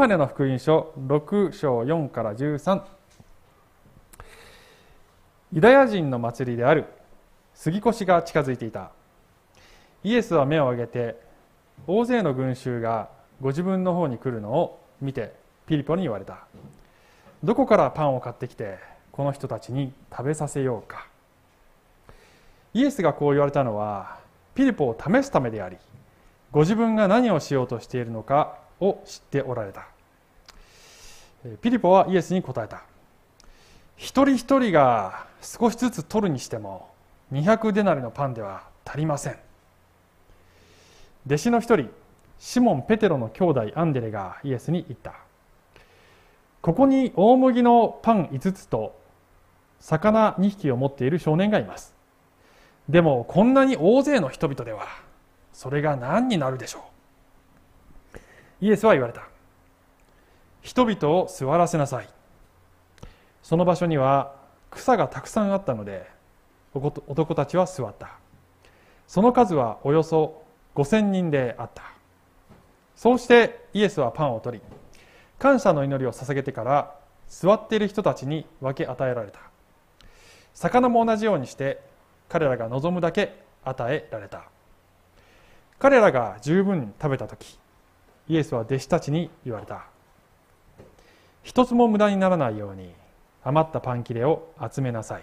ハネの福音書6章4から13ユダヤ人の祭りである。杉越が近づいていた。イエスは目を上げて大勢の群衆がご自分の方に来るのを見てピリポに言われた。どこからパンを買ってきてこの人たちに食べさせようか。イエスがこう言われたのはピリポを試すためでありご自分が何をしようとしているのかを知っておられた。ピリポはイエスに答えた。一人一人が少しずつ取るにしても200デナリのパンでは足りません。弟子の一人シモン・ペテロの兄弟アンデレがイエスに言った。ここに大麦のパン5つと魚2匹を持っている少年がいます。でもこんなに大勢の人々ではそれが何になるでしょう。イエスは言われた。人々を座らせなさい。その場所には草がたくさんあったので男たちは座った。その数はおよそ5000人であった。そうしてイエスはパンを取り感謝の祈りを捧げてから座っている人たちに分け与えられた。魚も同じようにして彼らが望むだけ与えられた。彼らが十分食べた時イエスは弟子たちに言われた。一つも無駄にならないように余ったパン切れを集めなさい。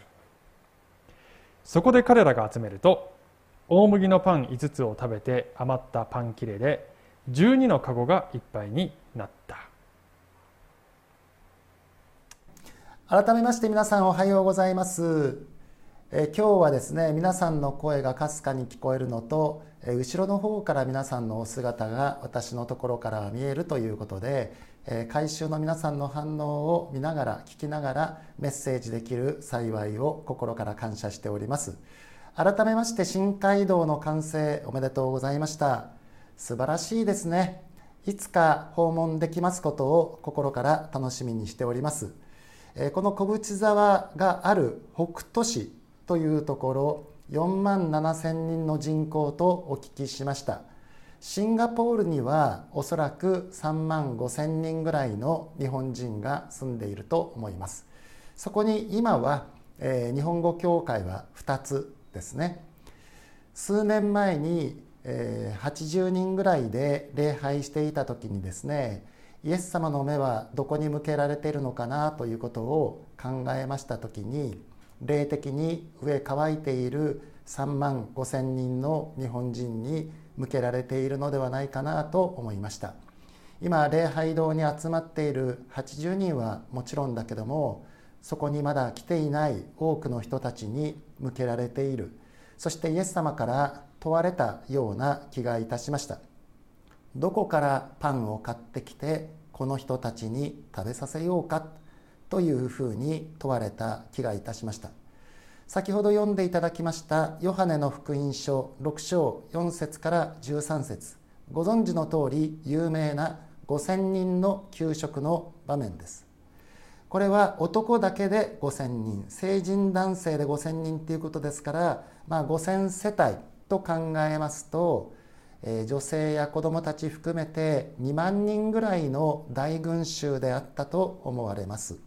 そこで彼らが集めると大麦のパン5つを食べて余ったパン切れで12の籠がいっぱいになった。改めまして皆さんおはようございます。え今日はですね皆さんの声がかすかに聞こえるのとえ後ろの方から皆さんのお姿が私のところから見えるということで改修の皆さんの反応を見ながら聞きながらメッセージできる幸いを心から感謝しております。改めまして新街道の完成おめでとうございました。素晴らしいですね。いつか訪問できますことを心から楽しみにしております。この小淵沢がある北斗市というところ4万7千人の人口とお聞きしました。シンガポールにはおそらく3万5千人ぐらいの日本人が住んでいると思います。そこに今は、えー、日本語協会は2つですね。数年前に、えー、80人ぐらいで礼拝していた時にですねイエス様の目はどこに向けられているのかなということを考えました時に霊的に上乾いている3万5千人の日本人に向けられているのではないかなと思いました。今礼拝堂に集まっている80人はもちろんだけどもそこにまだ来ていない多くの人たちに向けられている。そしてイエス様から問われたような気がいたしました。どこからパンを買ってきてこの人たちに食べさせようかというふうに問われた気がいたしました。先ほど読んでいただきましたヨハネの福音書6章4節から13節。ご存知の通り有名な5,000人の給食の場面です。これは男だけで5,000人成人男性で5,000人ということですから、まあ、5,000世帯と考えますと、えー、女性や子どもたち含めて2万人ぐらいの大群衆であったと思われます。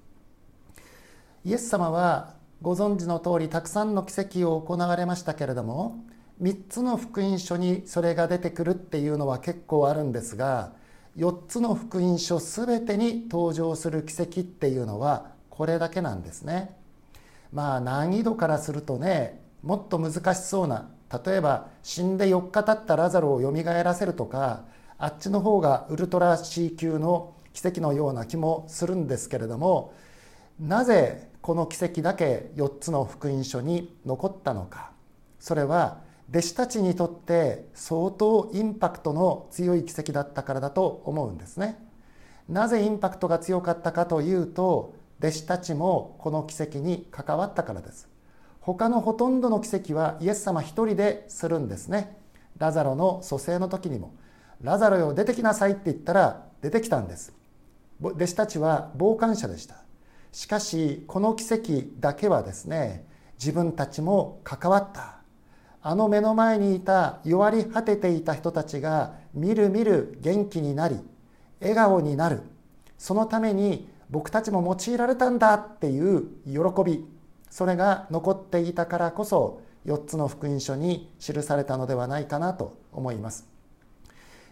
イエス様はご存知の通りたくさんの奇跡を行われましたけれども3つの福音書にそれが出てくるっていうのは結構あるんですが4つの福音書全てに登場する奇跡っていうのはこれだけなんですね。まあ難易度からするとねもっと難しそうな例えば死んで4日経ったラザロをよみがえらせるとかあっちの方がウルトラ C 級の奇跡のような気もするんですけれどもなぜこの奇跡だけ4つの福音書に残ったのかそれは弟子たちにとって相当インパクトの強い奇跡だったからだと思うんですね。なぜインパクトが強かったかというと弟子たちもこの奇跡に関わったからです。他のほとんどの奇跡はイエス様一人でするんですね。ラザロの蘇生の時にも「ラザロよ出てきなさい」って言ったら出てきたんです。弟子たちは傍観者でした。しかしこの奇跡だけはですね自分たちも関わった。あの目の前にいた弱り果てていた人たちがみるみる元気になり笑顔になる。そのために僕たちも用いられたんだっていう喜び。それが残っていたからこそ4つの福音書に記されたのではないかなと思います。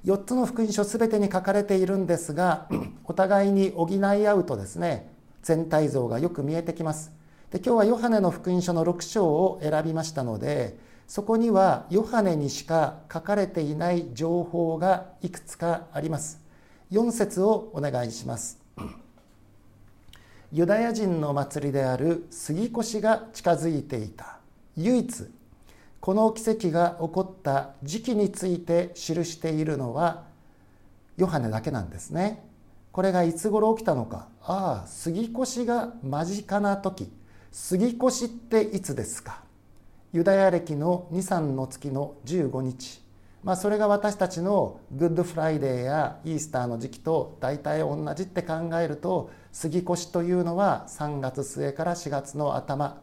4つの福音書全てに書かれているんですがお互いに補い合うとですね全体像がよく見えてきます。で今日はヨハネの福音書の6章を選びましたのでそこにはヨハネにしか書かれていない情報がいくつかあります。4節をお願いします。ユダヤ人の祭りである過越が近づいていた。唯一この奇跡が起こった時期について記しているのはヨハネだけなんですね。これがいつ頃起きたのか。ああ過越が間近な時。過越っていつですか。ユダヤ暦のニサンの月の15日。まあ、それが私たちのグッドフライデーやイースターの時期と大体同じって考えると過越というのは3月末から4月の頭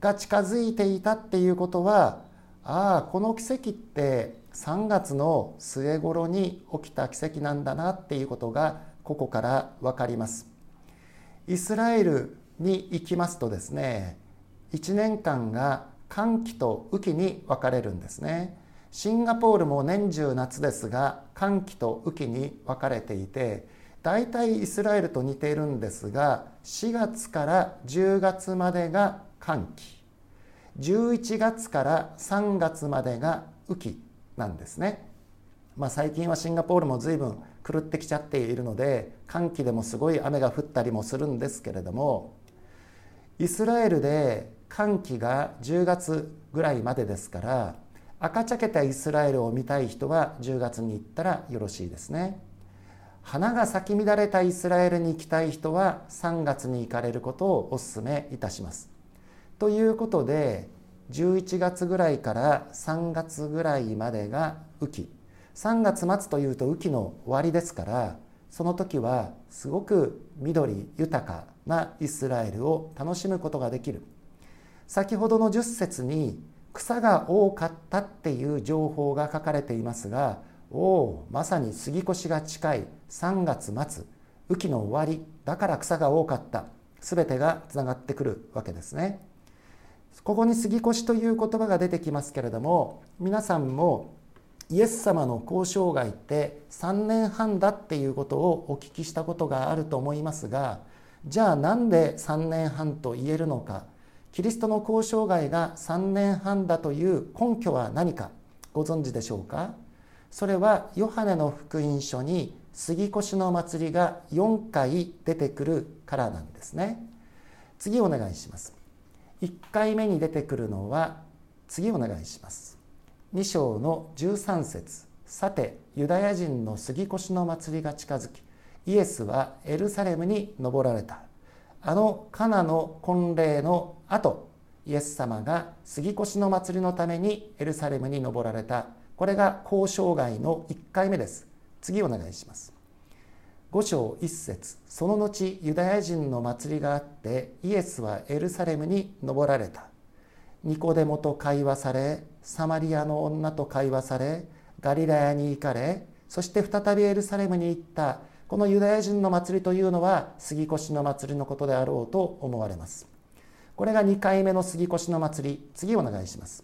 が近づいていたっていうことはああこの奇跡って3月の末頃に起きた奇跡なんだなっていうことがここから分かります。イスラエルに行きますとですね1年間が寒気と雨季に分かれるんですね。シンガポールも年中夏ですが寒気と雨季に分かれていて大体イスラエルと似ているんですが4月から10月までが寒気11月から3月までが雨季なんですね。まあ、最近はシンガポールも随分狂ってきちゃっているので寒気でもすごい雨が降ったりもするんですけれどもイスラエルで寒気が10月ぐらいまでですから赤茶けたイスラエルを見たい人は10月に行ったらよろしいですね。花が咲き乱れたイスラエルに行きたい人は3月に行かれることをお勧めいたします。ということで11月ぐらいから3月ぐらいまでが雨季。3月末というと雨季の終わりですからその時はすごく緑豊かなイスラエルを楽しむことができる先ほどの10節に草が多かったっていう情報が書かれていますがおおまさに杉越が近い3月末雨季の終わりだから草が多かった全てがつながってくるわけですね。ここに杉越という言葉が出てきますけれども皆さんもイエス様の交渉外って3年半だっていうことをお聞きしたことがあると思いますがじゃあなんで3年半と言えるのか。キリストの交渉外が3年半だという根拠は何かご存知でしょうか。それはヨハネの福音書に杉越の祭りが4回出てくるからなんですね。次お願いします。1回目に出てくるのは次お願いします。2章の13節。さてユダヤ人の杉越の祭りが近づきイエスはエルサレムに登られた。あのカナの婚礼の後イエス様が杉越の祭りのためにエルサレムに登られた。これが交渉外の1回目です。次お願いします。5章1節。その後ユダヤ人の祭りがあってイエスはエルサレムに登られた。ニコデモと会話されサマリアの女と会話されガリラヤに行かれそして再びエルサレムに行った。このユダヤ人の祭りというのは杉越の祭りのことであろうと思われます。これが2回目の杉越の祭り。次お願いします。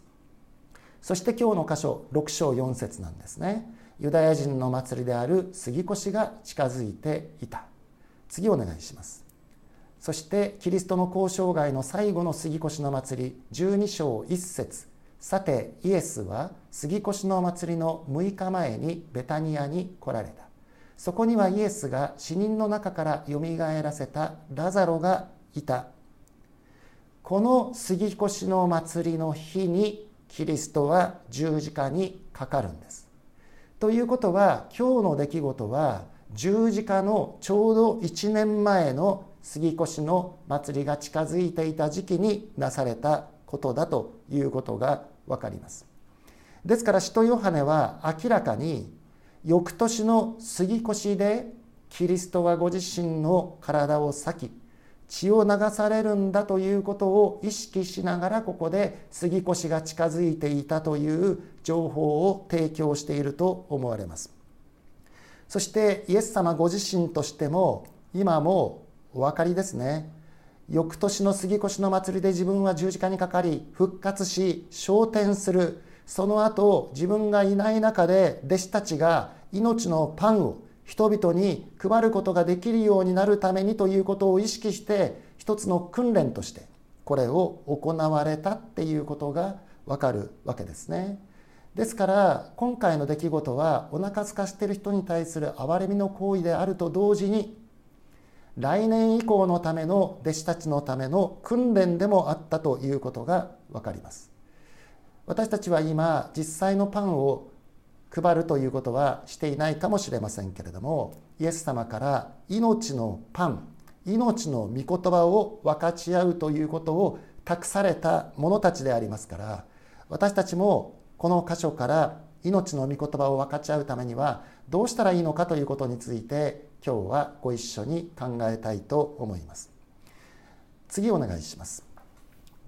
そして今日の箇所6章4節なんですね。ユダヤ人の祭りである杉越が近づいていた。次お願いします。そしてキリストの交渉外の最後の杉越の祭り12章1節。さてイエスは杉越の祭りの6日前にベタニアに来られたそこにはイエスが死人の中からよみがえらせたラザロがいたこの杉越の祭りの日にキリストは十字架にかかるんです。ということは今日の出来事は十字架のちょうど1年前の杉越の祭りが近づいていた時期になされたことだということが分かります。ですから使徒ヨハネは明らかに翌年の杉越でキリストはご自身の体を裂き血を流されるんだということを意識しながらここで杉越が近づいていたという情報を提供していると思われますそしてイエス様ご自身としても今もお分かりですね翌年の杉越の祭りで自分は十字架にかかり復活し昇天するその後自分がいない中で弟子たちが命のパンを人々に配ることができるようになるためにということを意識して一つの訓練としてこれを行われたっていうことがわかるわけですね。ですから今回の出来事はお腹空かしてる人に対する憐れみの行為であると同時に来年以降のための弟子たちのための訓練でもあったということが分かります。私たちは今実際のパンを配るということはしていないかもしれませんけれどもイエス様から命のパン命の御言葉を分かち合うということを託された者たちでありますから私たちもこの箇所から命の御言葉を分かち合うためにはどうしたらいいのかということについて今日はご一緒に考えたいと思います。次お願いします。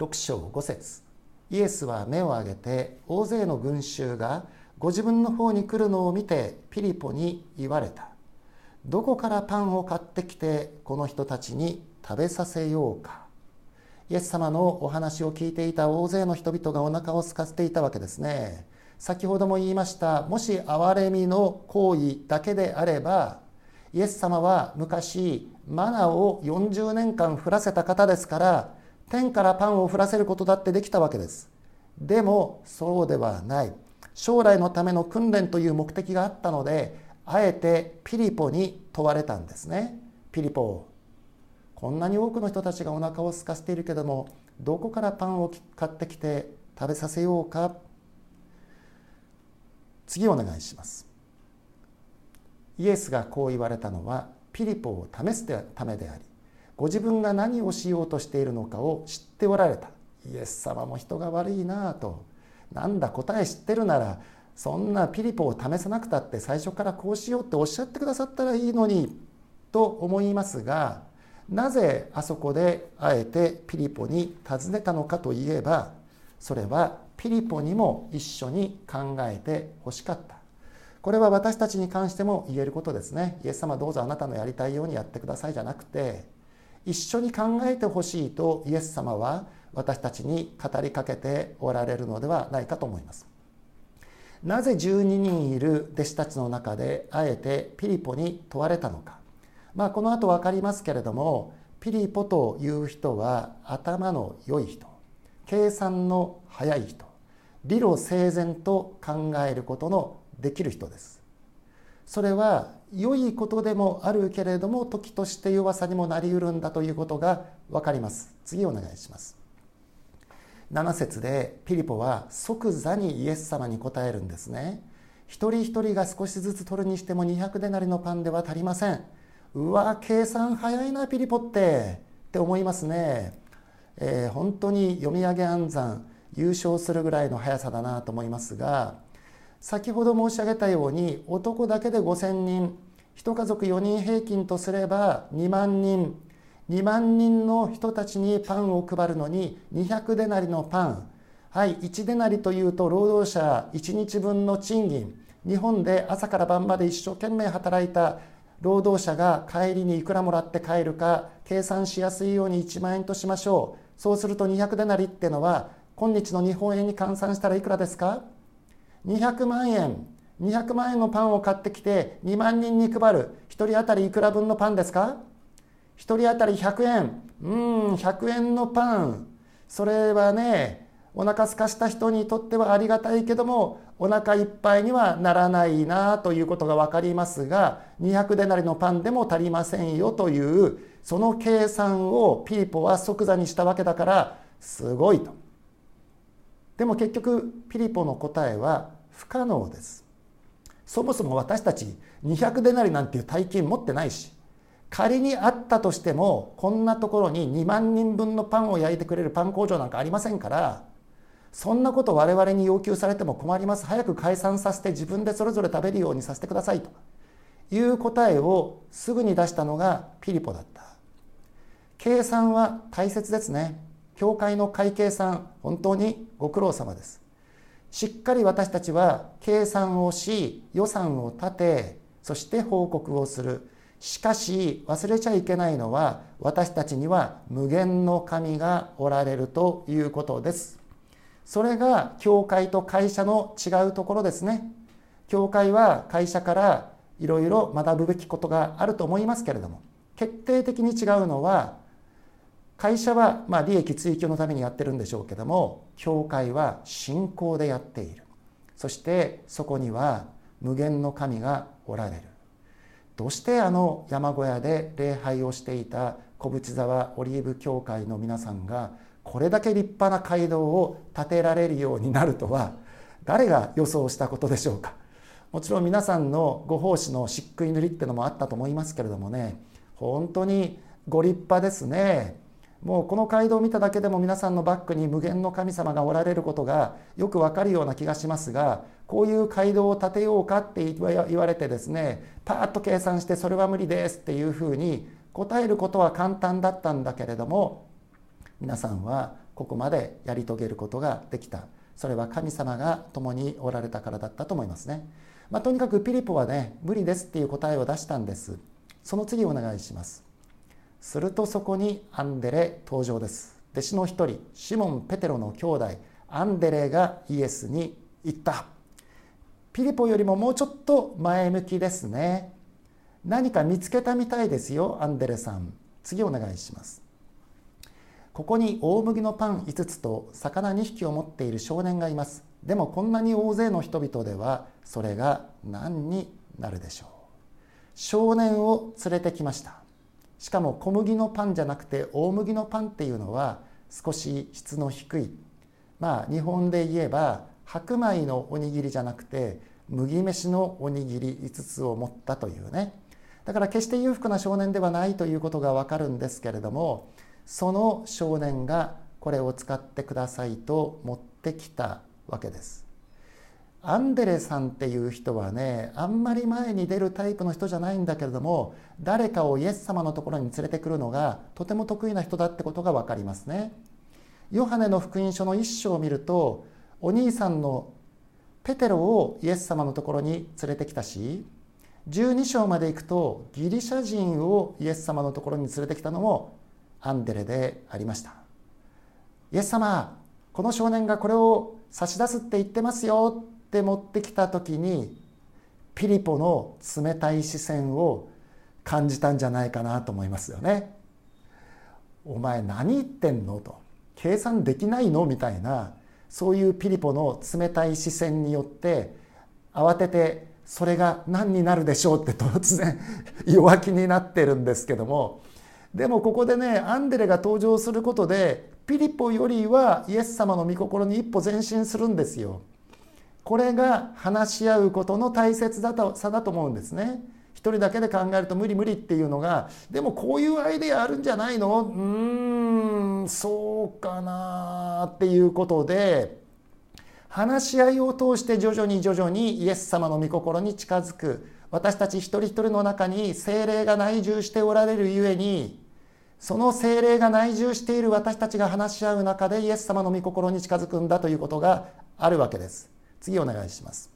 6章5節。イエスは目を上げて大勢の群衆がご自分の方に来るのを見てピリポに言われた。どこからパンを買ってきてこの人たちに食べさせようか。イエス様のお話を聞いていた大勢の人々がお腹を空かせていたわけですね。先ほども言いましたもし憐れみの行為だけであればイエス様は昔マナを40年間降らせた方ですから天からパンを降らせることだってできたわけです。でもそうではない。将来のための訓練という目的があったのであえてピリポに問われたんですね。ピリポ。こんなに多くの人たちがお腹を空かせているけどもどこからパンを買ってきて食べさせようか。次お願いします。イエスがこう言われたのはピリポを試すためでありご自分が何をしようとしているのかを知っておられた。イエス様も人が悪いなぁと。なんだ答え知ってるならそんなピリポを試さなくたって最初からこうしようっておっしゃってくださったらいいのにと思いますがなぜあそこであえてピリポに尋ねたのかといえばそれはピリポにも一緒に考えてほしかった。これは私たちに関しても言えることですね。イエス様どうぞあなたのやりたいようにやってくださいじゃなくて一緒に考えてほしいとイエス様は私たちに語りかけておられるのではないかと思います。なぜ12人いる弟子たちの中であえてピリポに問われたのか。まあ、この後分かりますけれどもピリポという人は頭の良い人計算の早い人理路整然と考えることのできる人です。それは良いことでもあるけれども時として弱さにもなりうるんだということが分かります。次お願いします。7節でピリポは即座にイエス様に答えるんですね。一人一人が少しずつ取るにしても200デナリのパンでは足りません。うわ計算早いなピリポって。って思いますね、えー、本当に読み上げ暗算優勝するぐらいの速さだなと思いますが先ほど申し上げたように男だけで5,000人1家族4人平均とすれば2万人。2万人の人たちにパンを配るのに200デナリのパン。はい1デナリというと労働者1日分の賃金。日本で朝から晩まで一生懸命働いた労働者が帰りにいくらもらって帰るか計算しやすいように1万円としましょう。そうすると200デナリってのは今日の日本円に換算したらいくらですか？200万円。200万円のパンを買ってきて2万人に配る。1人当たりいくら分のパンですか？1人当たり100円。うん100円のパン。それはねお腹すかした人にとってはありがたいけどもお腹いっぱいにはならないなということが分かりますが200デナリのパンでも足りませんよというその計算をピーポは即座にしたわけだからすごいと。でも結局ピリポの答えは不可能です。そもそも私たち200デナリなんていう大金持ってないし仮にあったとしてもこんなところに2万人分のパンを焼いてくれるパン工場なんかありませんからそんなこと我々に要求されても困ります。早く解散させて自分でそれぞれ食べるようにさせてくださいと。いう答えをすぐに出したのがピリポだった。計算は大切ですね。教会の会計算本当にご苦労様です。しっかり私たちは計算をし予算を立てそして報告をする。しかし忘れちゃいけないのは私たちには無限の神がおられるということです。それが教会と会社の違うところですね。教会は会社からいろいろ学ぶべきことがあると思いますけれども決定的に違うのは会社はま利益追求のためにやってるんでしょうけども教会は信仰でやっている。そしてそこには無限の神がおられる。どうしてあの山小屋で礼拝をしていた小淵沢オリーブ教会の皆さんがこれだけ立派な街道を建てられるようになるとは誰が予想したことでしょうか。もちろん皆さんのご奉仕の漆喰塗りってのもあったと思いますけれどもね本当にご立派ですね。もうこの街道を見ただけでも皆さんのバックに無限の神様がおられることがよくわかるような気がしますがこういう街道を建てようかって言われてですねパーッと計算してそれは無理ですっていうふうに答えることは簡単だったんだけれども皆さんはここまでやり遂げることができた。それは神様が共におられたからだったと思いますね、まあ、とにかくピリポはね無理ですっていう答えを出したんです。その次お願いします。するとそこにアンデレ登場です。弟子の一人シモン・ペテロの兄弟アンデレがイエスに言った。ピリポよりももうちょっと前向きですね。何か見つけたみたいですよアンデレさん。次お願いします。ここに大麦のパン5つと魚2匹を持っている少年がいます。でもこんなに大勢の人々ではそれが何になるでしょう。少年を連れてきました。しかも小麦のパンじゃなくて大麦のパンっていうのは少し質の低い。まあ日本で言えば白米のおにぎりじゃなくて麦飯のおにぎり5つを持ったというね。だから決して裕福な少年ではないということがわかるんですけれどもその少年がこれを使ってくださいと持ってきたわけです。アンデレさんっていう人はねあんまり前に出るタイプの人じゃないんだけれども誰かをイエス様のところに連れてくるのがとても得意な人だってことが分かりますね。ヨハネの福音書の一章を見るとお兄さんのペテロをイエス様のところに連れてきたし12章まで行くとギリシャ人をイエス様のところに連れてきたのもアンデレでありました。イエス様この少年がこれを差し出すって言ってますよって持ってきた時にピリポの冷たい視線を感じたんじゃないかなと思いますよね。お前何言ってんのと計算できないのみたいなそういうピリポの冷たい視線によって慌ててそれが何になるでしょうって突然 弱気になってるんですけどもでもここでねアンデレが登場することでピリポよりはイエス様の御心に一歩前進するんですよ。これが話し合うことの大切さだと思うんですね。一人だけで考えると無理無理っていうのがでもこういうアイデアあるんじゃないの？うーんそうかなっていうことで話し合いを通して徐々に徐々にイエス様の御心に近づく私たち一人一人の中に精霊が内住しておられるゆえにその精霊が内住している私たちが話し合う中でイエス様の御心に近づくんだということがあるわけです。次お願いします。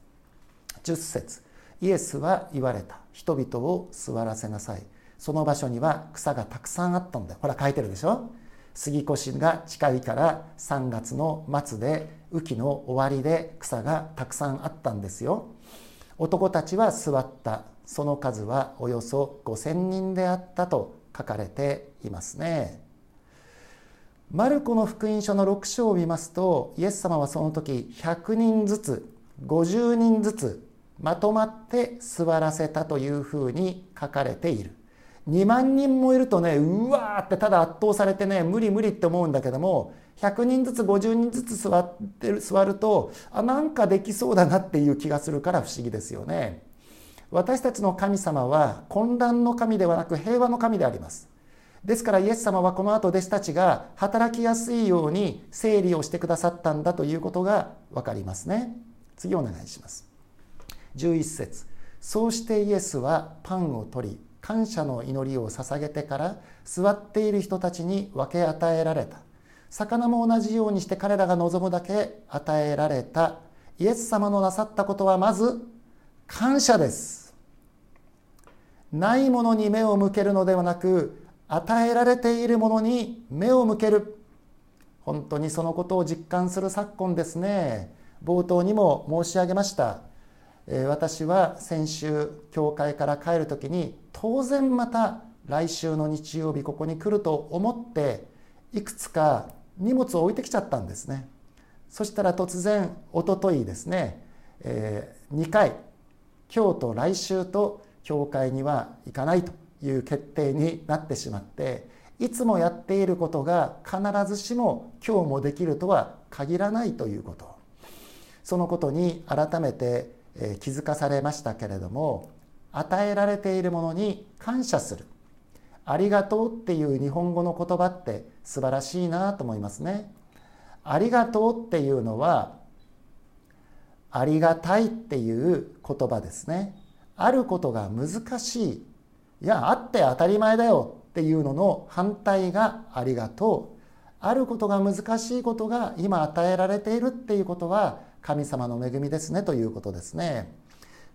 10節。イエスは言われた。人々を座らせなさい。その場所には草がたくさんあったんだ。ほら書いてるでしょ？杉越が近いから3月の末で雨季の終わりで草がたくさんあったんですよ。男たちは座った。その数はおよそ5,000人であったと書かれていますね。マルコの福音書の6章を見ますとイエス様はその時100人ずつ50人ずつまとまって座らせたというふうに書かれている。2万人もいるとねうわーってただ圧倒されてね無理無理って思うんだけども100人ずつ50人ずつ座ってる座るとあなんかできそうだなっていう気がするから不思議ですよね。私たちの神様は混乱の神ではなく平和の神であります。ですからイエス様はこの後弟子たちが働きやすいように整理をしてくださったんだということが分かりますね。次お願いします。11節。そうしてイエスはパンを取り感謝の祈りを捧げてから座っている人たちに分け与えられた。魚も同じようにして彼らが望むだけ与えられた。イエス様のなさったことはまず感謝です。ないものに目を向けるのではなく与えられているものに目を向ける。本当にそのことを実感する昨今ですね。冒頭にも申し上げました。私は先週教会から帰る時に当然また来週の日曜日ここに来ると思っていくつか荷物を置いてきちゃったんですね。そしたら突然おとといですね、え、2回今日と来週と教会には行かないと。いう決定になってしまっていつもやっていることが必ずしも今日もできるとは限らないということ。そのことに改めて気づかされましたけれども与えられているものに感謝する。ありがとうっていう日本語の言葉って素晴らしいなと思いますね。ありがとうっていうのはありがたいっていう言葉ですね。あることが難しいいやあって当たり前だよっていうのの反対がありがとう。あることが難しいことが今与えられているっていうことは神様の恵みですねということですね。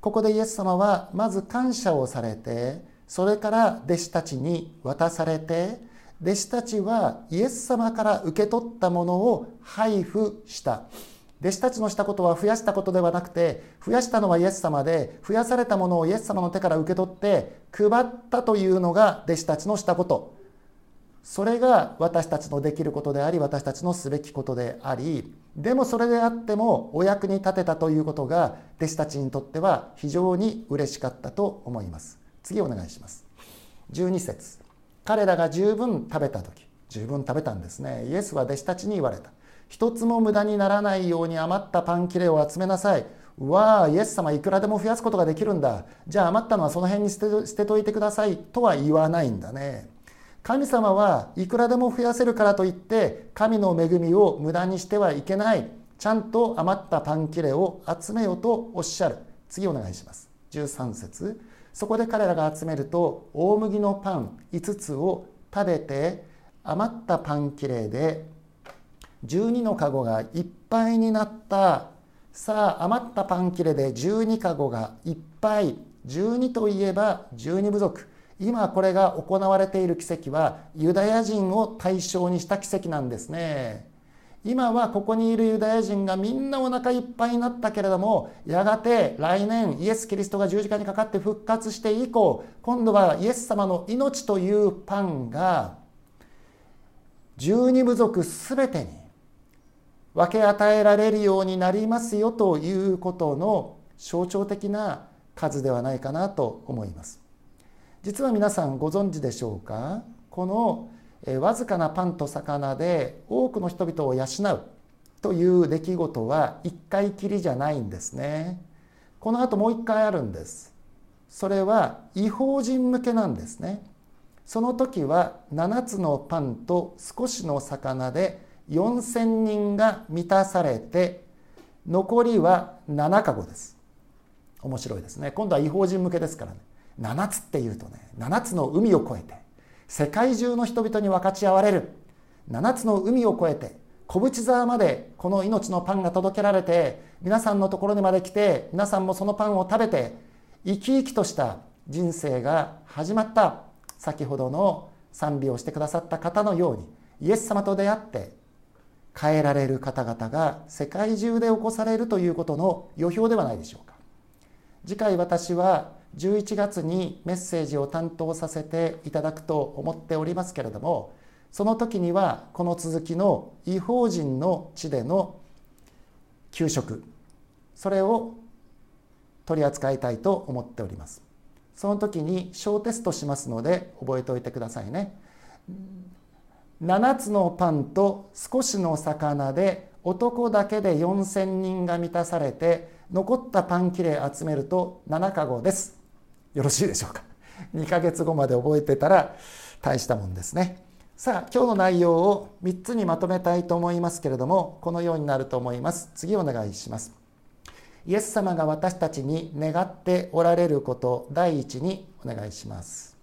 ここでイエス様はまず感謝をされてそれから弟子たちに渡されて弟子たちはイエス様から受け取ったものを配布した。弟子たちのしたことは増やしたことではなくて増やしたのはイエス様で増やされたものをイエス様の手から受け取って配ったというのが弟子たちのしたこと。それが私たちのできることであり私たちのすべきことでありでもそれであってもお役に立てたということが弟子たちにとっては非常に嬉しかったと思います。次お願いします。12節。彼らが十分食べた時十分食べたんですね。イエスは弟子たちに言われた。一つも無駄にならないように余ったパン切れを集めなさい。わあイエス様いくらでも増やすことができるんだ。じゃあ余ったのはその辺に捨て捨てといてくださいとは言わないんだね。神様はいくらでも増やせるからといって神の恵みを無駄にしてはいけない。ちゃんと余ったパン切れを集めようとおっしゃる。次お願いします。13節。そこで彼らが集めると大麦のパン5つを食べて余ったパン切れで12のカゴがいっぱいになった。さあ余ったパン切れで12カゴがいっぱい。12といえば12部族。今これが行われている奇跡はユダヤ人を対象にした奇跡なんですね。今はここにいるユダヤ人がみんなお腹いっぱいになったけれどもやがて来年イエス・キリストが十字架にかかって復活して以降今度はイエス様の命というパンが十二部族すべてに分け与えられるようになりますよということの象徴的な数ではないかなと思います。実は皆さんご存知でしょうか？このわずかなパンと魚で多くの人々を養うという出来事は一回きりじゃないんですね。この後もう一回あるんです。それは違法人向けなんですね。その時は7つのパンと少しの魚で4,000人が満たされて残りは7かごです。面白いですね。今度は違法人向けですからね。7つっていうとね7つの海を越えて世界中の人々に分かち合われる。7つの海を越えて小淵沢までこの命のパンが届けられて皆さんのところにまで来て皆さんもそのパンを食べて生き生きとした人生が始まった。先ほどの賛美をしてくださった方のようにイエス様と出会って変えられる方々が世界中で起こされるということの予表ではないでしょうか。次回私は11月にメッセージを担当させていただくと思っておりますけれどもその時にはこの続きの違法人の地での給食それを取り扱いたいと思っております。その時に小テストしますので覚えておいてくださいね。7つのパンと少しの魚で男だけで4,000人が満たされて残ったパン切れ集めると7かごです。よろしいでしょうか？2ヶ月後まで覚えてたら大したもんですね。さあ今日の内容を3つにまとめたいと思いますけれどもこのようになると思います。次お願いします。イエス様が私たちに願っておられること第一にお願いします。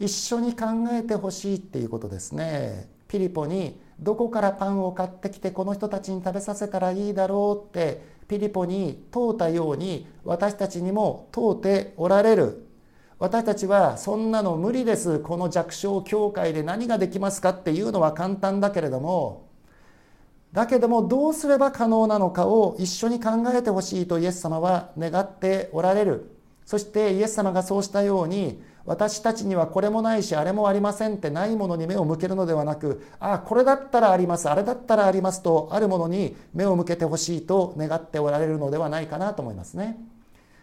一緒に考えてほしいっていうことですね。ピリポにどこからパンを買ってきてこの人たちに食べさせたらいいだろうってピリポに問うたように私たちにも問うておられる。私たちはそんなの無理です。この弱小教会で何ができますかっていうのは簡単だけれども。だけどもどうすれば可能なのかを一緒に考えてほしいとイエス様は願っておられる。そしてイエス様がそうしたように私たちにはこれもないしあれもありませんってないものに目を向けるのではなくああこれだったらありますあれだったらありますとあるものに目を向けてほしいと願っておられるのではないかなと思いますね。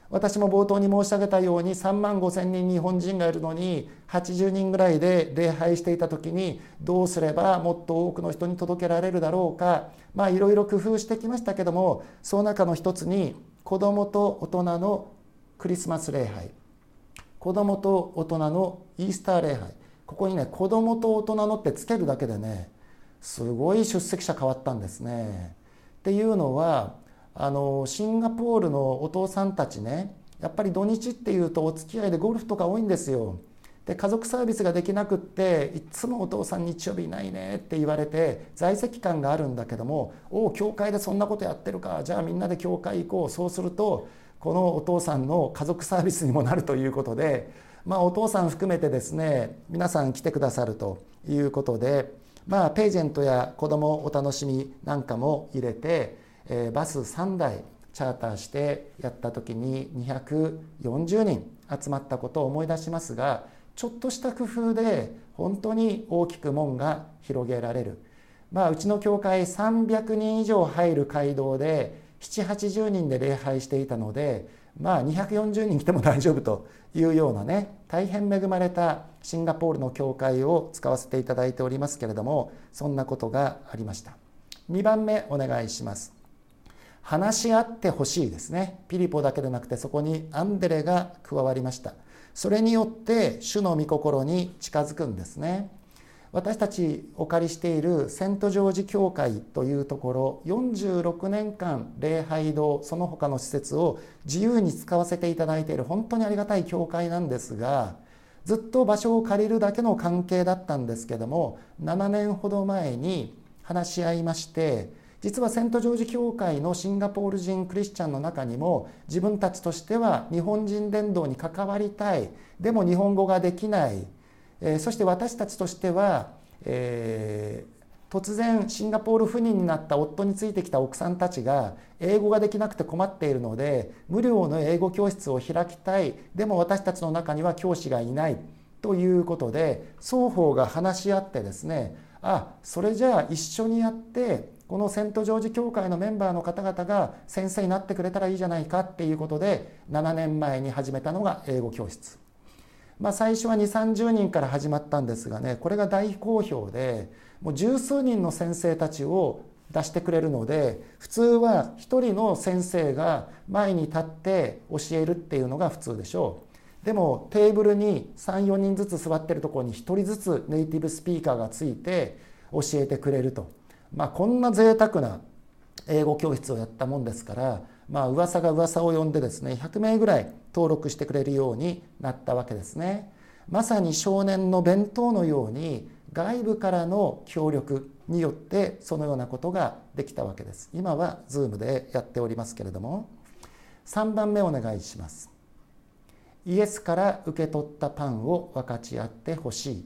私も冒頭に申し上げたように3万5千人日本人がいるのに80人ぐらいで礼拝していた時にどうすればもっと多くの人に届けられるだろうかまあいろいろ工夫してきましたけどもその中の一つに子どもと大人のクリスマス礼拝子供と大人のイースター礼拝ここにね子供と大人のってつけるだけでねすごい出席者変わったんですね。っていうのはあのシンガポールのお父さんたちねやっぱり土日っていうとお付き合いでゴルフとか多いんですよ。で家族サービスができなくっていっつもお父さん日曜日いないねって言われて在籍感があるんだけどもおお教会でそんなことやってるかじゃあみんなで教会行こうそうするとこのお父さんの家族サービスにもなるということで、まあ、お父さん含めてですね皆さん来てくださるということで、まあ、ページェントや子どもお楽しみなんかも入れて、えー、バス3台チャーターしてやった時に240人集まったことを思い出しますがちょっとした工夫で本当に大きく門が広げられる。まあ、うちの教会300人以上入る街道で780人で礼拝していたのでまあ240人来ても大丈夫というようなね大変恵まれたシンガポールの教会を使わせていただいておりますけれどもそんなことがありました。2番目お願いします。話し合ってほしいですね。ピリポだけでなくてそこにアンデレが加わりました。それによって主の御心に近づくんですね。私たちお借りしているセントジョージ教会というところ46年間礼拝堂その他の施設を自由に使わせていただいている本当にありがたい教会なんですがずっと場所を借りるだけの関係だったんですけども7年ほど前に話し合いまして実はセントジョージ教会のシンガポール人クリスチャンの中にも自分たちとしては日本人伝道に関わりたいでも日本語ができないえそして私たちとしては、えー、突然シンガポール赴任になった夫についてきた奥さんたちが英語ができなくて困っているので無料の英語教室を開きたい。でも私たちの中には教師がいない。ということで双方が話し合ってですねあそれじゃあ一緒にやってこのセントジョージ教会のメンバーの方々が先生になってくれたらいいじゃないかっていうことで7年前に始めたのが英語教室。まあ、最初は2 3 0人から始まったんですがねこれが大好評でもう十数人の先生たちを出してくれるので普通は1人の先生が前に立って教えるっていうのが普通でしょう。でもテーブルに34人ずつ座ってるところに1人ずつネイティブスピーカーがついて教えてくれると、まあ、こんな贅沢な英語教室をやったもんですからまあ噂が噂を呼んでですね100名ぐらい登録してくれるようになったわけですね。まさに少年の弁当のように外部からの協力によってそのようなことができたわけです。今は Zoom でやっておりますけれども。3番目お願いします。イエスから受け取ったパンを分かち合ってほしい。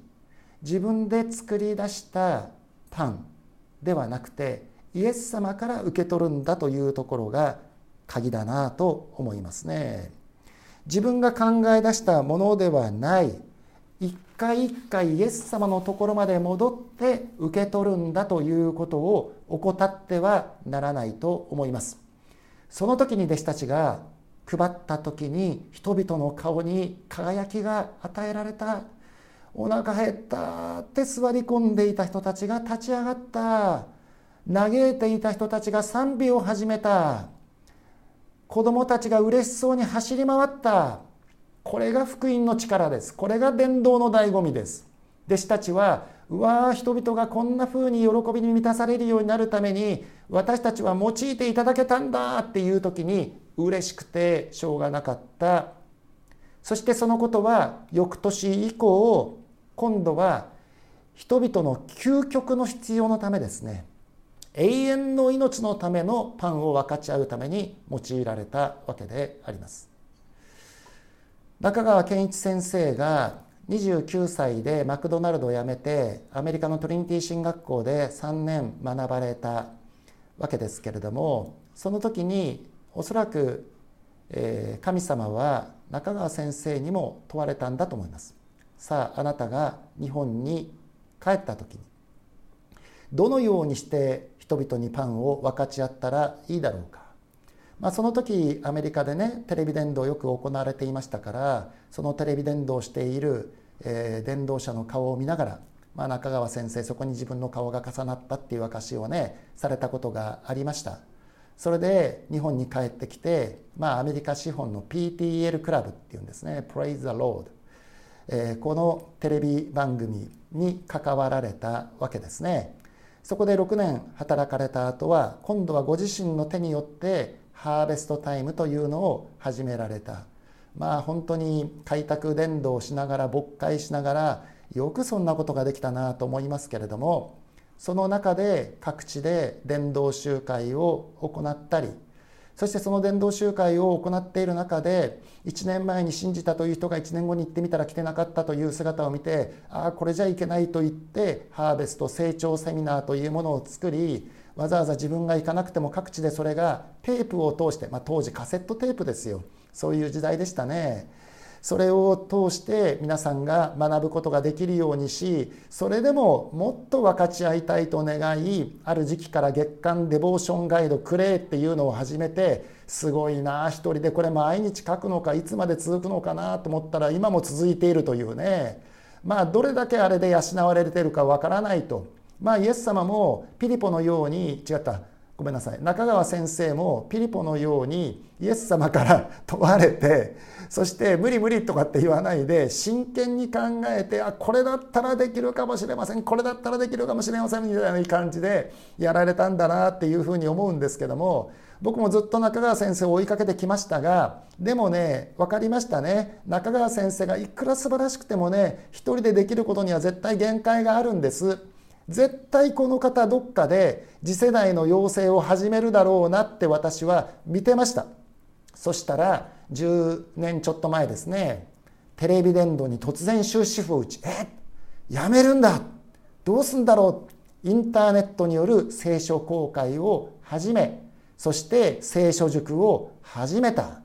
自分で作り出したパンではなくてイエス様から受け取るんだというところが鍵だなと思いますね。自分が考え出したものではない一回一回イエス様のところまで戻って受け取るんだということを怠ってはならないと思います。その時に弟子たちが配った時に人々の顔に輝きが与えられたお腹減ったって座り込んでいた人たちが立ち上がった嘆いていた人たちが賛美を始めた子供たちが嬉しそうに走り回った。これが福音の力です。これが伝道の醍醐味です。弟子たちはうわー人々がこんな風に喜びに満たされるようになるために私たちは用いていただけたんだっていう時に嬉しくてしょうがなかった。そしてそのことは翌年以降今度は人々の究極の必要のためですね。永遠の命のためのパンを分かち合うために用いられたわけであります中川健一先生が29歳でマクドナルドを辞めてアメリカのトリニティ進学校で3年学ばれたわけですけれどもその時におそらく、え神様は中川先生にも問われたんだと思います。さああなたが日本に帰った時にどのようにして人々にパンを分かち合ったらいいだろうか、まあ、その時アメリカでねテレビ伝道よく行われていましたからそのテレビ伝道している、えー、伝道者の顔を見ながら、まあ、中川先生そこに自分の顔が重なったっていう証をねされたことがありました。それで日本に帰ってきて、まあ、アメリカ資本の PTL クラブっていうんですね Praise the Lord えこのテレビ番組に関わられたわけですね。そこで6年働かれた後は今度はご自身の手によってハーベストタイムというのを始められた。まあ本当に開拓伝道しながら牧会しながらよくそんなことができたなと思いますけれどもその中で各地で伝道集会を行ったりそしてその伝道集会を行っている中で1年前に信じたという人が1年後に行ってみたら来てなかったという姿を見てああこれじゃいけないと言ってハーベスト成長セミナーというものを作りわざわざ自分が行かなくても各地でそれがテープを通して、まあ、当時カセットテープですよ。そういう時代でしたね。それを通して皆さんが学ぶことができるようにしそれでももっと分かち合いたいと願いある時期から月間デボーションガイドくれっていうのを始めてすごいな一人でこれ毎日書くのかいつまで続くのかなと思ったら今も続いているというね。まあどれだけあれで養われてるかわからないと。まあイエス様もピリポのように違った。ごめんなさい。中川先生もピリポのようにイエス様から問われてそして無理無理とかって言わないで真剣に考えてあこれだったらできるかもしれませんこれだったらできるかもしれませんみたいな感じでやられたんだなっていうふうに思うんですけども僕もずっと中川先生を追いかけてきましたがでもね分かりましたね。中川先生がいくら素晴らしくてもね一人でできることには絶対限界があるんです。絶対この方どっかで次世代の養成を始めるだろうなって私は見てました。そしたら10年ちょっと前ですねテレビ伝道に突然終止符を打ちえやめるんだどうすんだろうインターネットによる聖書公開を始めそして聖書塾を始めた。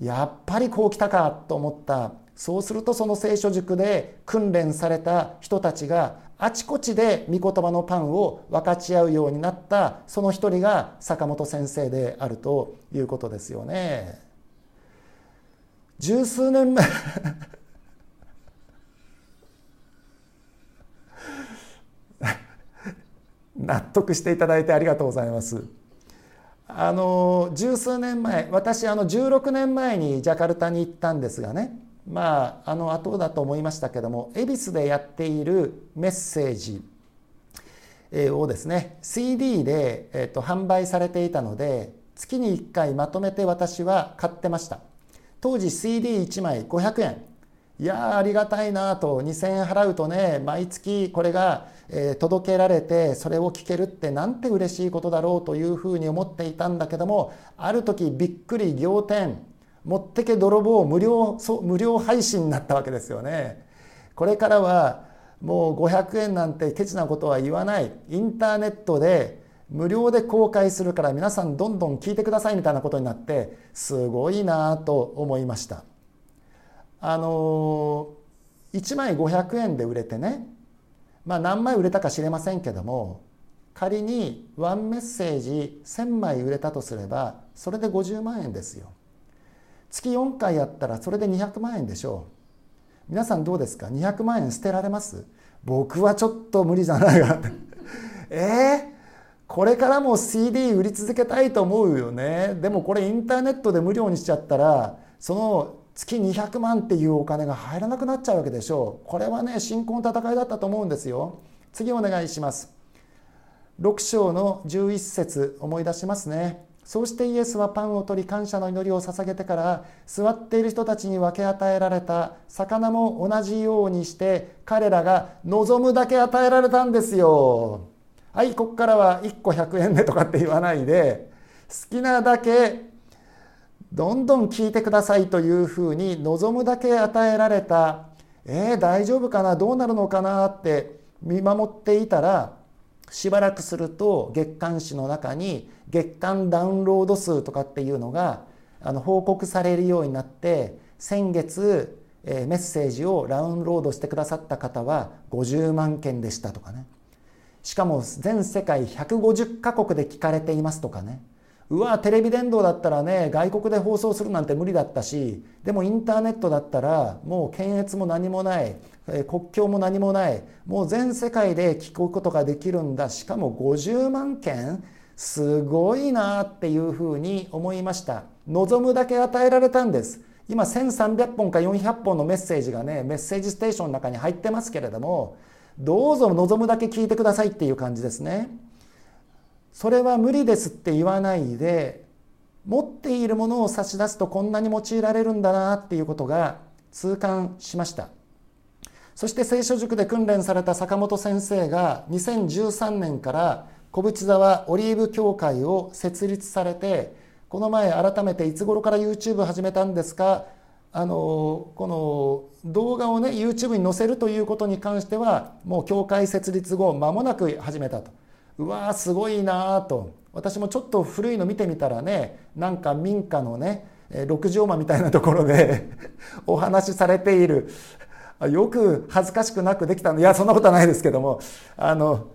やっぱりこう来たかと思った。そうするとその聖書塾で訓練された人たちがあちこちで御言葉のパンを分かち合うようになったその一人が坂本先生であるということですよね。十数年前 納得していただいてありがとうございます。あの十数年前私あの16年前にジャカルタに行ったんですがねまああの後だと思いましたけども恵比寿でやっているメッセージをですね CD で、えー、と販売されていたので月に1回まとめて私は買ってました。当時 CD1 枚500円いやありがたいなと2000円払うとね毎月これが、え届けられてそれを聞けるってなんて嬉しいことだろうというふうに思っていたんだけどもある時びっくり仰天持ってけ泥棒無料無料配信になったわけですよね。これからはもう500円なんてケチなことは言わない。インターネットで無料で公開するから皆さんどんどん聞いてくださいみたいなことになってすごいなと思いました。あの1枚500円で売れてね。まあ何枚売れたか知れませんけども仮にワンメッセージ1000枚売れたとすればそれで50万円ですよ。月4回やったらそれで200万円でしょう。皆さんどうですか？200万円捨てられます？僕はちょっと無理じゃないかえ えー？これからも CD 売り続けたいと思うよね。でもこれインターネットで無料にしちゃったらその月200万っていうお金が入らなくなっちゃうわけでしょう。これはね信仰の戦いだったと思うんですよ。次お願いします。6章の11節思い出しますね。そうしてイエスはパンを取り感謝の祈りを捧げてから座っている人たちに分け与えられた魚も同じようにして彼らが望むだけ与えられたんですよ。はいここからは1個100円でとかって言わないで好きなだけどんどん聞いてくださいというふうに望むだけ与えられた。えー、大丈夫かな？どうなるのかな？って見守っていたらしばらくすると月刊誌の中に月間ダウンロード数とかっていうのがあの報告されるようになって先月、えー、メッセージをダウンロードしてくださった方は50万件でしたとかね。しかも全世界150カ国で聞かれていますとかね。うわテレビ電動だったらね外国で放送するなんて無理だったしでもインターネットだったらもう検閲も何もない、国境も何もないもう全世界で聞くことができるんだ。しかも50万件すごいなっていうふうに思いました。望むだけ与えられたんです。今1300本か400本のメッセージがねメッセージステーションの中に入ってますけれどもどうぞ望むだけ聞いてくださいっていう感じですね。それは無理ですって言わないで持っているものを差し出すとこんなに用いられるんだなっていうことが痛感しました。そして聖書塾で訓練された坂本先生が2013年から小淵沢オリーブ協会を設立されてこの前改めていつ頃から YouTube 始めたんですか？あのこの動画をね YouTube に載せるということに関してはもう協会設立後間もなく始めたと。うわーすごいなーと。私もちょっと古いの見てみたらねなんか民家のね六畳間みたいなところで お話しされている。よく恥ずかしくなくできたの。いやそんなことはないですけども。あの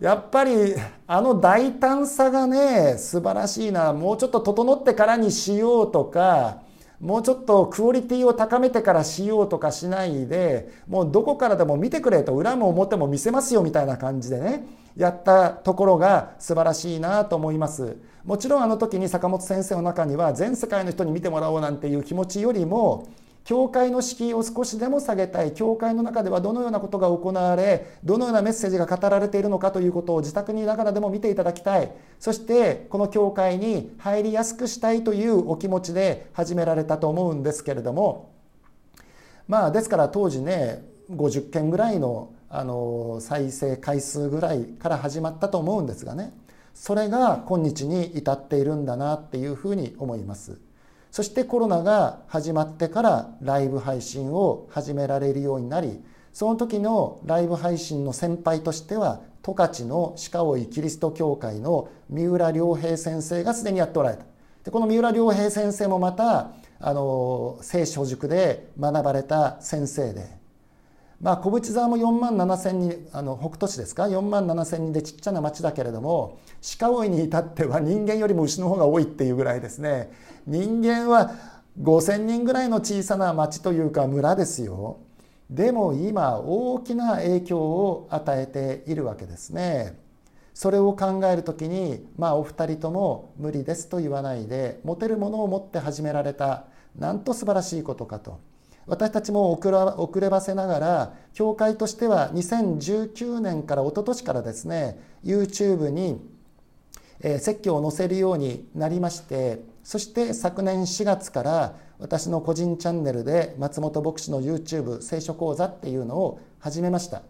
やっぱりあの大胆さがね素晴らしいな。もうちょっと整ってからにしようとかもうちょっとクオリティを高めてからしようとかしないでもうどこからでも見てくれと裏も表も見せますよみたいな感じでねやったところが素晴らしいなと思います。もちろんあの時に坂本先生の中には全世界の人に見てもらおうなんていう気持ちよりも教会の敷居を少しでも下げたい。教会の中ではどのようなことが行われどのようなメッセージが語られているのかということを自宅にいながらでも見ていただきたい。そしてこの教会に入りやすくしたいというお気持ちで始められたと思うんですけれどもまあですから当時ね50件ぐらいのあの再生回数ぐらいから始まったと思うんですがねそれが今日に至っているんだなっていうふうに思います。そしてコロナが始まってからライブ配信を始められるようになりその時のライブ配信の先輩としては十勝の鹿追キリスト教会の三浦良平先生がすでにやっておられた。でこの三浦良平先生もまたあの聖書塾で学ばれた先生でまあ、小淵沢も4万7千人あの北斗市ですか？4万7千人でちっちゃな町だけれども鹿追に至っては人間よりも牛の方が多いっていうぐらいですね。人間は5,000人ぐらいの小さな町というか村ですよ。でも今大きな影響を与えているわけですね。それを考える時にまあお二人とも無理ですと言わないで持てるものを持って始められたなんと素晴らしいことかと。私たちも遅ればせながら教会としては2019年から一昨年からですね YouTube に説教を載せるようになりましてそして昨年4月から私の個人チャンネルで松本牧師の YouTube 聖書講座っていうのを始めました。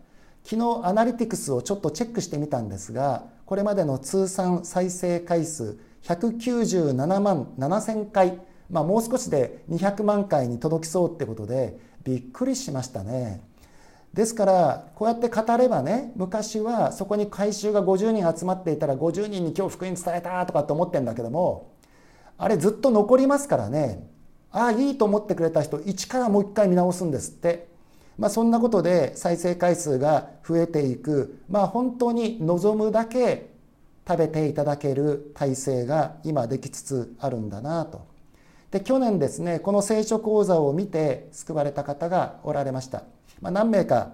昨日アナリティクスをちょっとチェックしてみたんですがこれまでの通算再生回数197万7000回まあ、もう少しで200万回に届きそうってことでびっくりしましたね。ですからこうやって語ればね昔はそこに回収が50人集まっていたら50人に今日福音伝えたとかって思ってんだけどもあれずっと残りますからねああいいと思ってくれた人一からもう一回見直すんですって、まあ、そんなことで再生回数が増えていくまあ本当に望むだけ食べていただける体制が今できつつあるんだなと。で去年ですねこの聖書講座を見て救われた方がおられました、まあ、何名か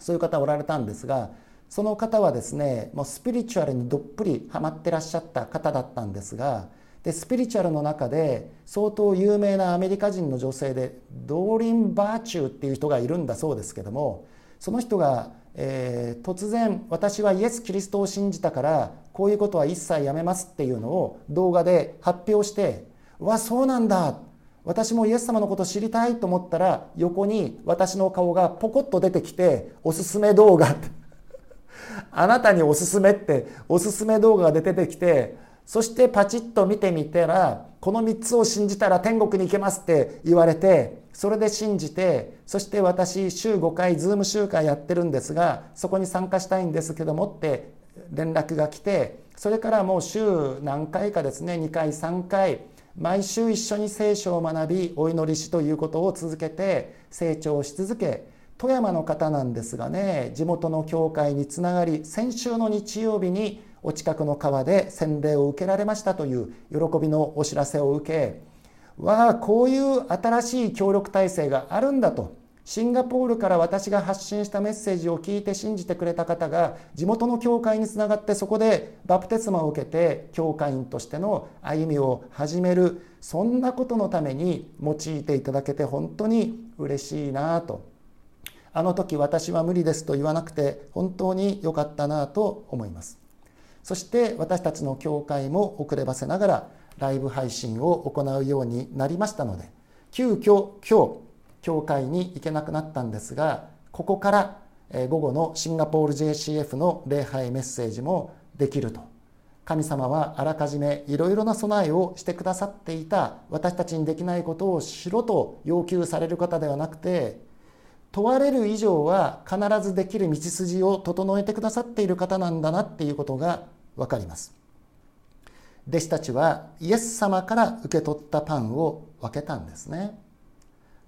そういう方おられたんですがその方はですねもうスピリチュアルにどっぷりハマってらっしゃった方だったんですがでスピリチュアルの中で相当有名なアメリカ人の女性でドーリン・バーチューっていう人がいるんだそうですけどもその人が、えー、突然私はイエス・キリストを信じたからこういうことは一切やめますっていうのを動画で発表してわそうなんだ。私もイエス様のこと知りたいと思ったら横に私の顔がポコッと出てきておすすめ動画 あなたにおすすめっておすすめ動画が出てきてそしてパチッと見てみたらこの3つを信じたら天国に行けますって言われてそれで信じてそして私週5回ズーム集会やってるんですがそこに参加したいんですけどもって連絡が来てそれからもう週何回かですね2回3回毎週一緒に聖書を学びお祈りしということを続けて成長し続け富山の方なんですがね地元の教会につながり先週の日曜日にお近くの川で洗礼を受けられましたという喜びのお知らせを受けわあこういう新しい協力体制があるんだと。シンガポールから私が発信したメッセージを聞いて信じてくれた方が地元の教会につながってそこでバプテスマを受けて教会員としての歩みを始める。そんなことのために用いていただけて本当に嬉しいなと。あの時私は無理ですと言わなくて本当に良かったなと思います。そして私たちの教会も遅ればせながらライブ配信を行うようになりましたので急遽今日教会に行けなくなったんですがここから午後のシンガポール JCF の礼拝メッセージもできると。神様はあらかじめいろいろな備えをしてくださっていた。私たちにできないことをしろと要求される方ではなくて問われる以上は必ずできる道筋を整えてくださっている方なんだなっていうことが分かります。弟子たちはイエス様から受け取ったパンを分けたんですね。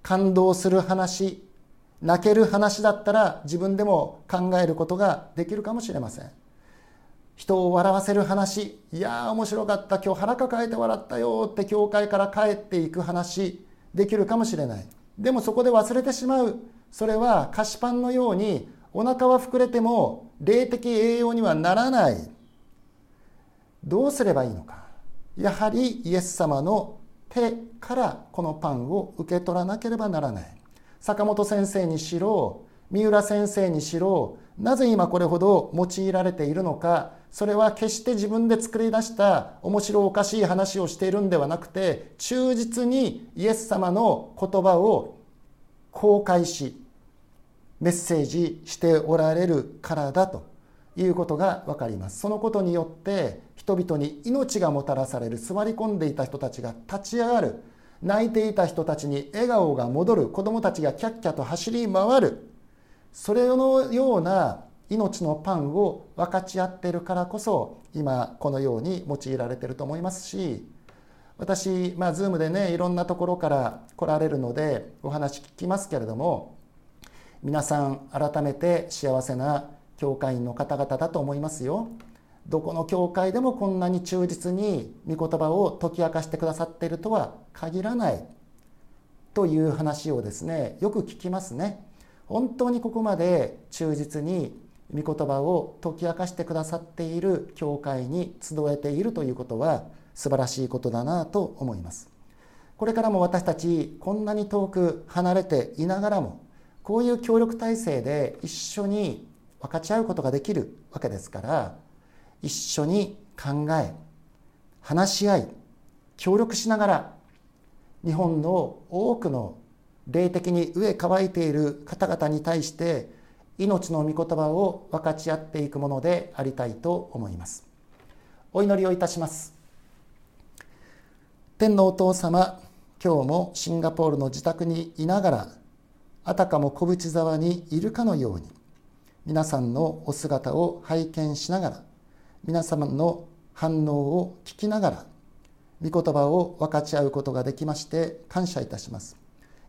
感動する話泣ける話だったら自分でも考えることができるかもしれません。人を笑わせる話いやー面白かった今日腹抱えて笑ったよって教会から帰っていく話できるかもしれない。でもそこで忘れてしまう。それは菓子パンのようにお腹は膨れても霊的栄養にはならない。どうすればいいのか。やはりイエス様の手からこのパンを受け取らなければならない。坂本先生にしろ三浦先生にしろなぜ今これほど用いられているのかそれは決して自分で作り出した面白おかしい話をしているんではなくて忠実にイエス様の言葉を公開しメッセージしておられるからだということが分かります。そのことによって人々に命がもたらされる座り込んでいた人たちが立ち上がる。泣いていた人たちに笑顔が戻る。子どもたちがキャッキャと走り回る。それのような命のパンを分かち合ってるからこそ今このように用いられてると思いますし私、まあ、Zoom でねいろんなところから来られるのでお話聞きますけれども皆さん改めて幸せな教会員の方々だと思いますよ。どこの教会でもこんなに忠実に御言葉を解き明かしてくださっているとは限らないという話をですねよく聞きますね。本当にここまで忠実に御言葉を解き明かしてくださっている教会に集えているということは素晴らしいことだなと思います。これからも私たちこんなに遠く離れていながらもこういう協力体制で一緒に分かち合うことができるわけですから一緒に考え話し合い協力しながら日本の多くの霊的に飢え乾いている方々に対して命の御言葉を分かち合っていくものでありたいと思います。お祈りをいたします。天のお父様今日もシンガポールの自宅にいながらあたかも小淵沢にいるかのように皆さんのお姿を拝見しながら皆様の反応を聞きながら御言葉を分かち合うことができまして感謝いたします。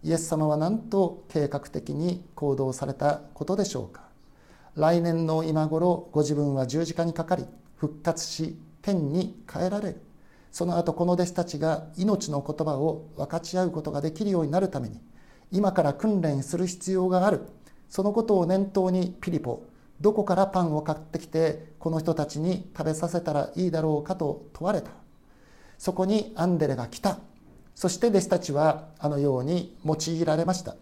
イエス様は何と計画的に行動されたことでしょうか。来年の今頃ご自分は十字架にかかり復活し天に帰られる。その後この弟子たちが命の言葉を分かち合うことができるようになるために今から訓練する必要がある。そのことを念頭にピリポどこからパンを買ってきてこの人たちに食べさせたらいいだろうかと問われた。そこにアンデレが来た。そして弟子たちはあのように用いられました。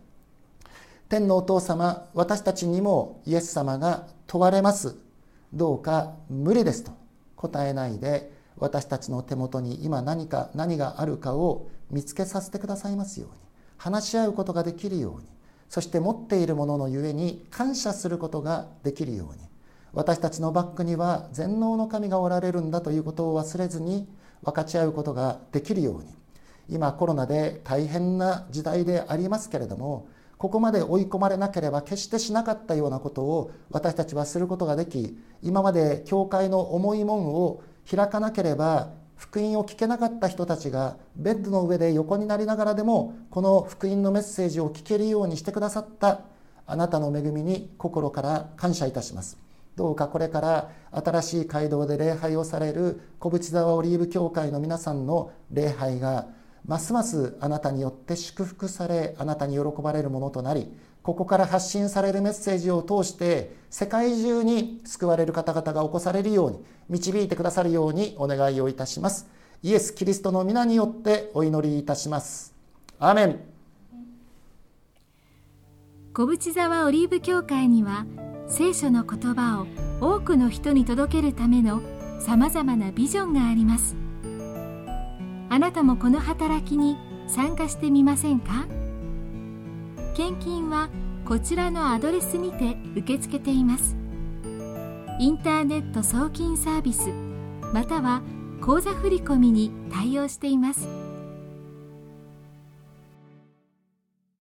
天のお父様私たちにもイエス様が問われます。どうか無理ですと。答えないで私たちの手元に今何か何があるかを見つけさせてくださいますように。話し合うことができるように。そして持っているもののゆえに感謝することができるように。私たちのバックには全能の神がおられるんだということを忘れずに分かち合うことができるように。今コロナで大変な時代でありますけれどもここまで追い込まれなければ決してしなかったようなことを私たちはすることができ今まで教会の重い門を開かなければ福音を聞けなかった人たちがベッドの上で横になりながらでもこの福音のメッセージを聞けるようにしてくださったあなたの恵みに心から感謝いたします。どうかこれから新しい街道で礼拝をされる小淵沢オリーブ教会の皆さんの礼拝がますますあなたによって祝福されあなたに喜ばれるものとなりここから発信されるメッセージを通して世界中に救われる方々が起こされるように導いてくださるようにお願いをいたします。イエス・キリストの皆によってお祈りいたします。アーメン。小淵沢オリーブ教会には聖書の言葉を多くの人に届けるためのさまざまなビジョンがあります。あなたもこの働きに参加してみませんか？献金はこちらのアドレスにて受け付けています。インターネット送金サービスまたは口座振込に対応しています。